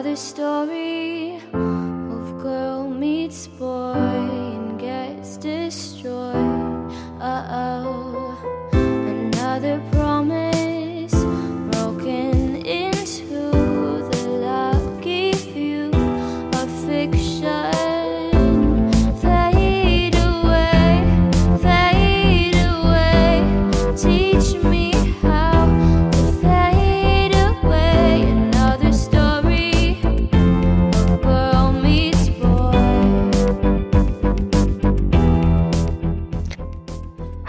Another story of girl meets boy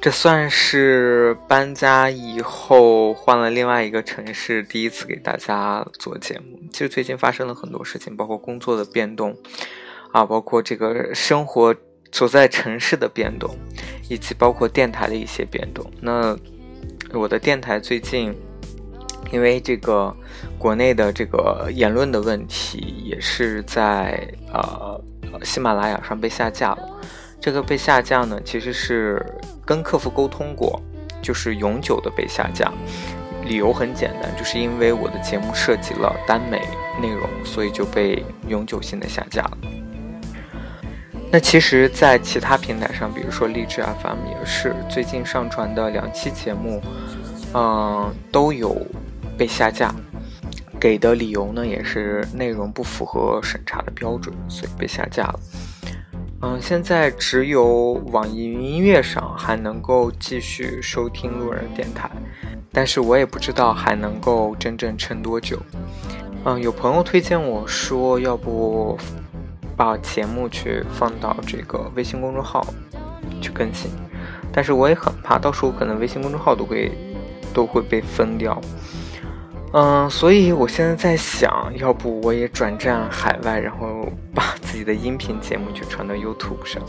这算是搬家以后换了另外一个城市，第一次给大家做节目。其实最近发生了很多事情，包括工作的变动，啊，包括这个生活所在城市的变动，以及包括电台的一些变动。那我的电台最近因为这个国内的这个言论的问题，也是在呃喜马拉雅上被下架了。这个被下架呢，其实是跟客服沟通过，就是永久的被下架。理由很简单，就是因为我的节目涉及了耽美内容，所以就被永久性的下架了。那其实，在其他平台上，比如说荔枝 FM 也是，最近上传的两期节目，嗯，都有被下架。给的理由呢，也是内容不符合审查的标准，所以被下架了。嗯，现在只有网易云音乐上还能够继续收听路人电台，但是我也不知道还能够真正撑多久。嗯，有朋友推荐我说，要不把节目去放到这个微信公众号去更新，但是我也很怕，到时候可能微信公众号都会都会被封掉。嗯，所以我现在在想，要不我也转战海外，然后把自己的音频节目就传到 YouTube 上。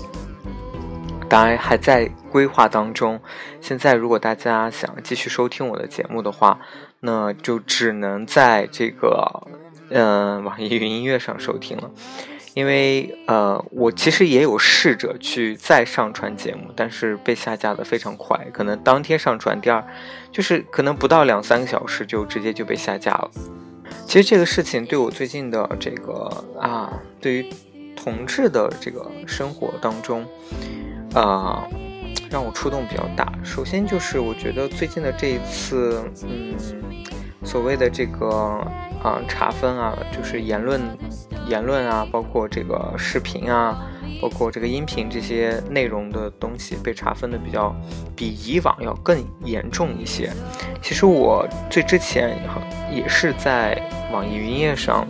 当然还在规划当中。现在如果大家想继续收听我的节目的话，那就只能在这个嗯网易云音乐上收听了。因为呃，我其实也有试着去再上传节目，但是被下架的非常快，可能当天上传，第二就是可能不到两三个小时就直接就被下架了。其实这个事情对我最近的这个啊，对于同志的这个生活当中，啊，让我触动比较大。首先就是我觉得最近的这一次，嗯，所谓的这个啊查分啊，就是言论。言论啊，包括这个视频啊，包括这个音频这些内容的东西被查分的比较比以往要更严重一些。其实我最之前也是在网易云音乐上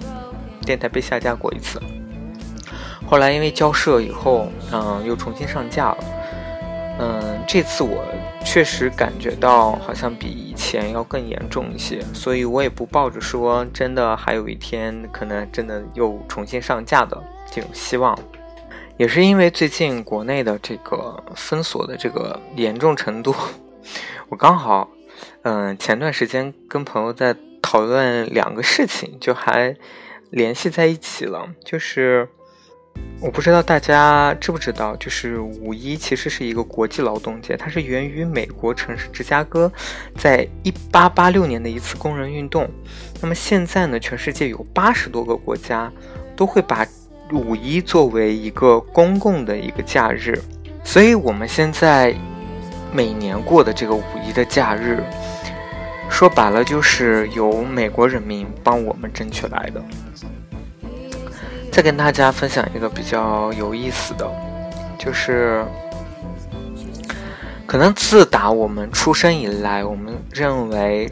电台被下架过一次，后来因为交涉以后，嗯，又重新上架了。嗯，这次我确实感觉到好像比以前要更严重一些，所以我也不抱着说真的还有一天可能真的又重新上架的这种希望。也是因为最近国内的这个封锁的这个严重程度，我刚好，嗯，前段时间跟朋友在讨论两个事情，就还联系在一起了，就是。我不知道大家知不知道，就是五一其实是一个国际劳动节，它是源于美国城市芝加哥，在一八八六年的一次工人运动。那么现在呢，全世界有八十多个国家都会把五一作为一个公共的一个假日，所以我们现在每年过的这个五一的假日，说白了就是由美国人民帮我们争取来的。再跟大家分享一个比较有意思的，就是可能自打我们出生以来，我们认为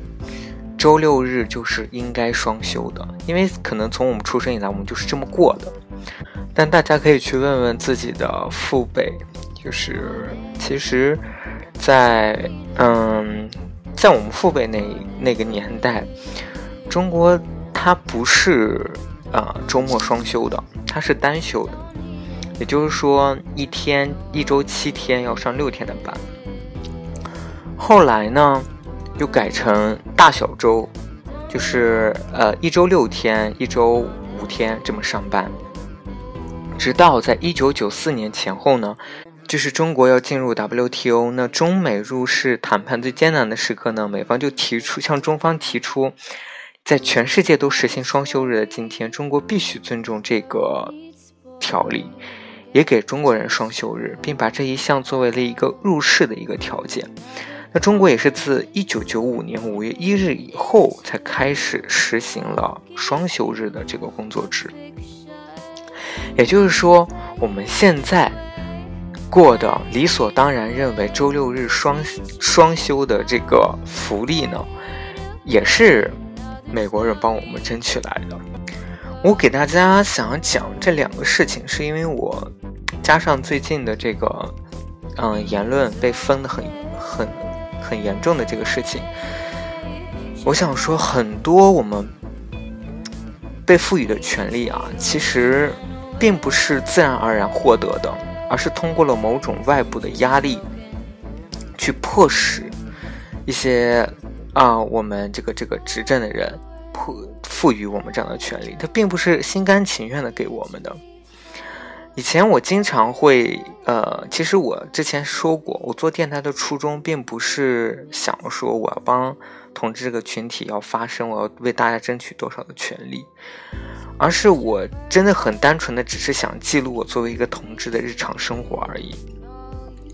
周六日就是应该双休的，因为可能从我们出生以来，我们就是这么过的。但大家可以去问问自己的父辈，就是其实，在嗯，在我们父辈那那个年代，中国它不是。啊，周末双休的，它是单休的。也就是说一天一周七天要上六天的班。后来呢，又改成大小周，就是呃一周六天，一周五天这么上班。直到在一九九四年前后呢，就是中国要进入 WTO，那中美入世谈判最艰难的时刻呢，美方就提出向中方提出，在全世界都实行双休日的今天，中国必须尊重这个条例，也给中国人双休日，并把这一项作为了一个入世的一个条件。那中国也是自一九九五年五月一日以后才开始实行了双休日的这个工作制。也就是说，我们现在过的理所当然认为周六日双双休的这个福利呢，也是美国人帮我们争取来的。我给大家想讲这两个事情，是因为我加上最近的这个嗯言论被封的很很。很严重的这个事情，我想说，很多我们被赋予的权利啊，其实并不是自然而然获得的，而是通过了某种外部的压力，去迫使一些啊，我们这个这个执政的人赋赋予我们这样的权利，他并不是心甘情愿的给我们的。以前我经常会，呃，其实我之前说过，我做电台的初衷并不是想说我要帮同志这个群体要发声，我要为大家争取多少的权利，而是我真的很单纯的只是想记录我作为一个同志的日常生活而已。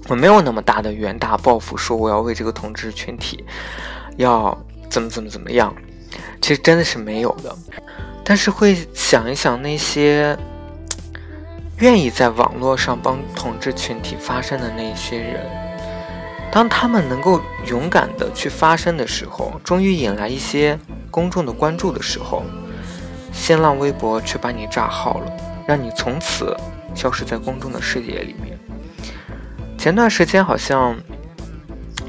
我没有那么大的远大抱负，说我要为这个同志群体要怎么怎么怎么样，其实真的是没有的，但是会想一想那些。愿意在网络上帮同志群体发声的那些人，当他们能够勇敢的去发声的时候，终于引来一些公众的关注的时候，新浪微博却把你炸号了，让你从此消失在公众的视野里面。前段时间好像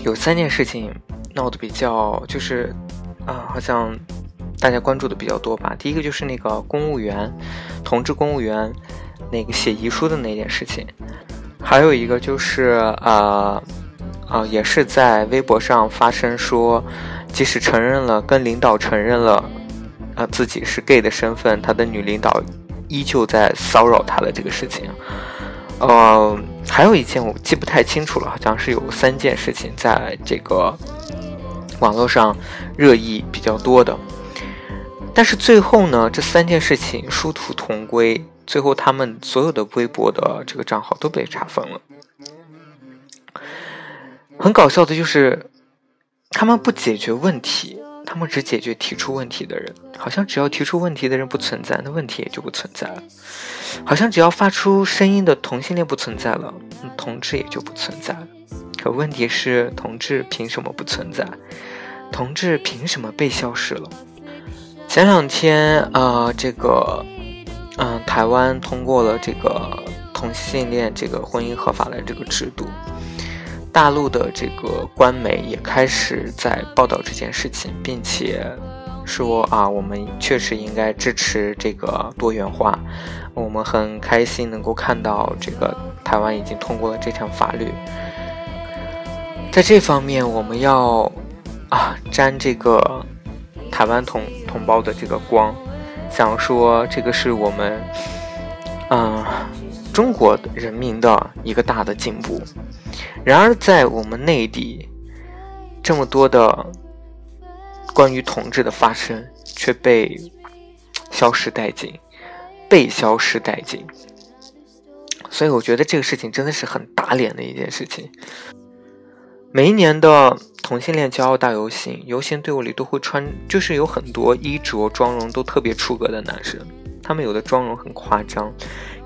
有三件事情闹得比较，就是啊，好像大家关注的比较多吧。第一个就是那个公务员，同志公务员。那个写遗书的那件事情，还有一个就是呃，啊，也是在微博上发声说，即使承认了跟领导承认了，啊自己是 gay 的身份，他的女领导依旧在骚扰他的这个事情。呃，还有一件我记不太清楚了，好像是有三件事情在这个网络上热议比较多的，但是最后呢，这三件事情殊途同归。最后，他们所有的微博的这个账号都被查封了。很搞笑的就是，他们不解决问题，他们只解决提出问题的人。好像只要提出问题的人不存在，那问题也就不存在了。好像只要发出声音的同性恋不存在了，同志也就不存在了。可问题是，同志凭什么不存在？同志凭什么被消失了？前两天啊，这个。嗯，台湾通过了这个同性恋这个婚姻合法的这个制度，大陆的这个官媒也开始在报道这件事情，并且说啊，我们确实应该支持这个多元化。我们很开心能够看到这个台湾已经通过了这条法律，在这方面我们要啊沾这个台湾同同胞的这个光。想说这个是我们，嗯，中国人民的一个大的进步。然而，在我们内地，这么多的关于同志的发生却被消失殆尽，被消失殆尽。所以，我觉得这个事情真的是很打脸的一件事情。每一年的。同性恋骄傲大游行，游行队伍里都会穿，就是有很多衣着妆容都特别出格的男生。他们有的妆容很夸张，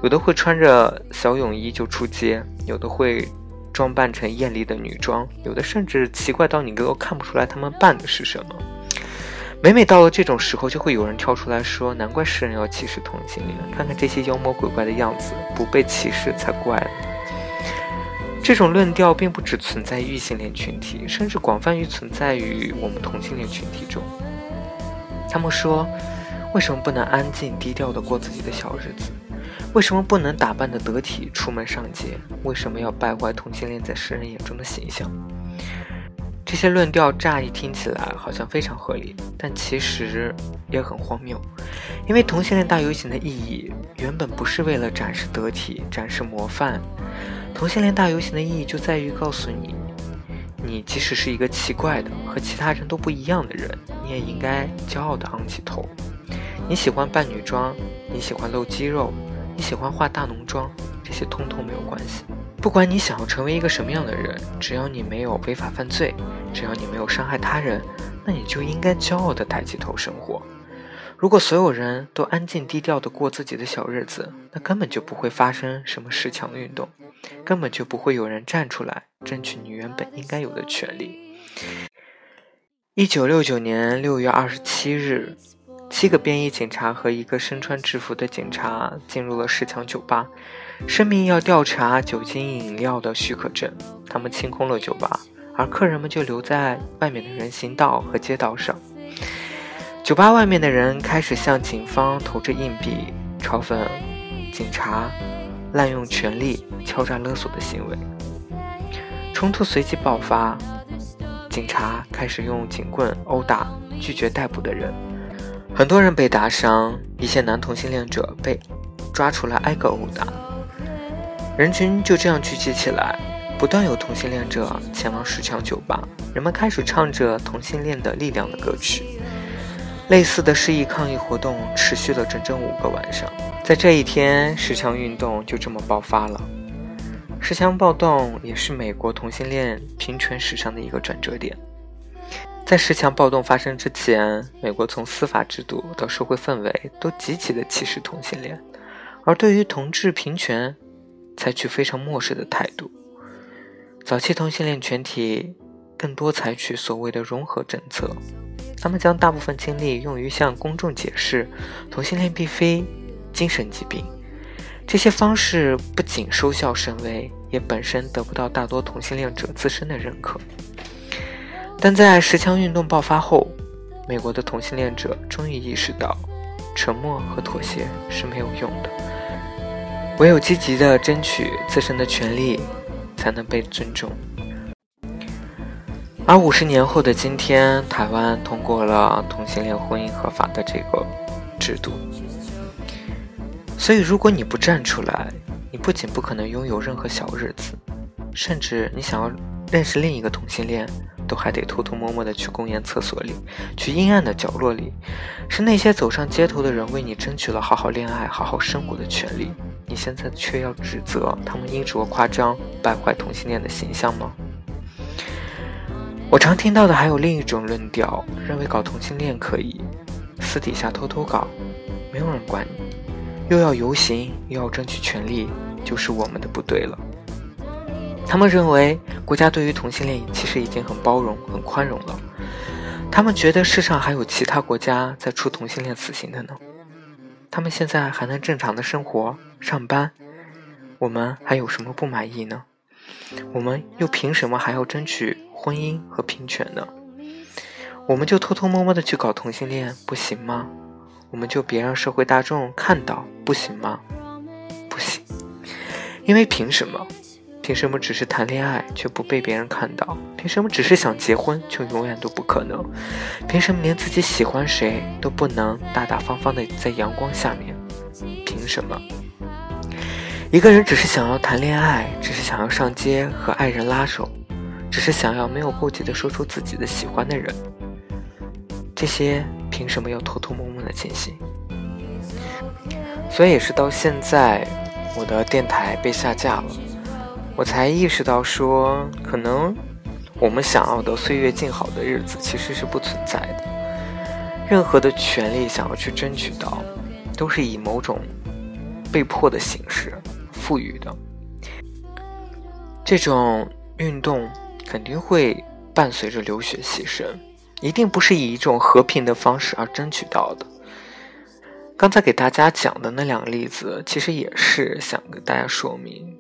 有的会穿着小泳衣就出街，有的会装扮成艳丽的女装，有的甚至奇怪到你都看不出来他们扮的是什么。每每到了这种时候，就会有人跳出来说：“难怪世人要歧视同性恋，看看这些妖魔鬼怪的样子，不被歧视才怪呢。”这种论调并不只存在异性恋群体，甚至广泛于存在于我们同性恋群体中。他们说：“为什么不能安静低调的过自己的小日子？为什么不能打扮得得体出门上街？为什么要败坏同性恋在世人眼中的形象？这些论调乍一听起来好像非常合理，但其实也很荒谬。因为同性恋大游行的意义原本不是为了展示得体、展示模范，同性恋大游行的意义就在于告诉你，你即使是一个奇怪的、和其他人都不一样的人，你也应该骄傲地昂起头。你喜欢扮女装，你喜欢露肌肉，你喜欢化大浓妆，这些通通没有关系。不管你想要成为一个什么样的人，只要你没有违法犯罪，只要你没有伤害他人，那你就应该骄傲地抬起头生活。如果所有人都安静低调地过自己的小日子，那根本就不会发生什么十强运动，根本就不会有人站出来争取你原本应该有的权利。一九六九年六月二十七日。七个便衣警察和一个身穿制服的警察进入了十强酒吧，声明要调查酒精饮料的许可证。他们清空了酒吧，而客人们就留在外面的人行道和街道上。酒吧外面的人开始向警方投掷硬币，嘲讽警察滥用权力、敲诈勒索的行为。冲突随即爆发，警察开始用警棍殴打拒绝逮捕的人。很多人被打伤，一些男同性恋者被抓出来挨个殴打，人群就这样聚集起来，不断有同性恋者前往石墙酒吧，人们开始唱着同性恋的力量的歌曲。类似的示意抗议活动持续了整整五个晚上，在这一天，十强运动就这么爆发了。十强暴动也是美国同性恋平权史上的一个转折点。在十强暴动发生之前，美国从司法制度到社会氛围都极其的歧视同性恋，而对于同志平权，采取非常漠视的态度。早期同性恋群体更多采取所谓的融合政策，他们将大部分精力用于向公众解释同性恋并非精神疾病。这些方式不仅收效甚微，也本身得不到大多同性恋者自身的认可。但在十强运动爆发后，美国的同性恋者终于意识到，沉默和妥协是没有用的，唯有积极的争取自身的权利，才能被尊重。而五十年后的今天，台湾通过了同性恋婚姻合法的这个制度，所以如果你不站出来，你不仅不可能拥有任何小日子，甚至你想要认识另一个同性恋。都还得偷偷摸摸的去公园厕所里，去阴暗的角落里，是那些走上街头的人为你争取了好好恋爱、好好生活的权利，你现在却要指责他们衣着夸张、败坏同性恋的形象吗？我常听到的还有另一种论调，认为搞同性恋可以，私底下偷偷搞，没有人管你，又要游行又要争取权利，就是我们的不对了。他们认为国家对于同性恋其实已经很包容、很宽容了。他们觉得世上还有其他国家在处同性恋死刑的呢。他们现在还能正常的生活、上班，我们还有什么不满意呢？我们又凭什么还要争取婚姻和平权呢？我们就偷偷摸摸的去搞同性恋不行吗？我们就别让社会大众看到不行吗？不行，因为凭什么？凭什么只是谈恋爱却不被别人看到？凭什么只是想结婚就永远都不可能？凭什么连自己喜欢谁都不能大大方方的在阳光下面？凭什么？一个人只是想要谈恋爱，只是想要上街和爱人拉手，只是想要没有顾忌的说出自己的喜欢的人，这些凭什么要偷偷摸摸的进行？所以也是到现在，我的电台被下架了。我才意识到，说可能我们想要的岁月静好的日子其实是不存在的。任何的权利想要去争取到，都是以某种被迫的形式赋予的。这种运动肯定会伴随着流血牺牲，一定不是以一种和平的方式而争取到的。刚才给大家讲的那两个例子，其实也是想跟大家说明。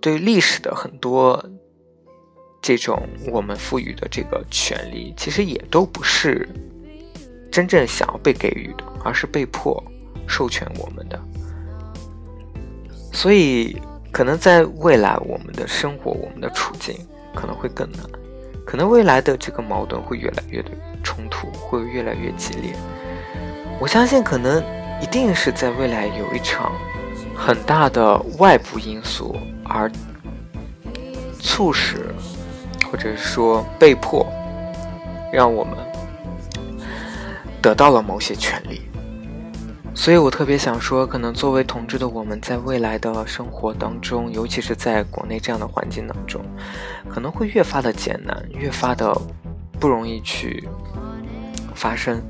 对历史的很多这种我们赋予的这个权利，其实也都不是真正想要被给予的，而是被迫授权我们的。所以可能在未来，我们的生活、我们的处境可能会更难，可能未来的这个矛盾会越来越的冲突，会越来越激烈。我相信，可能一定是在未来有一场很大的外部因素而促使，或者说被迫，让我们得到了某些权利。所以我特别想说，可能作为同志的我们，在未来的生活当中，尤其是在国内这样的环境当中，可能会越发的艰难，越发的不容易去发生。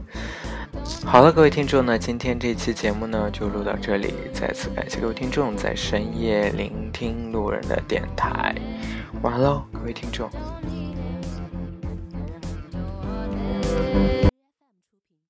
好了，各位听众呢，今天这期节目呢就录到这里。再次感谢各位听众在深夜聆听路人的电台。晚安喽，各位听众。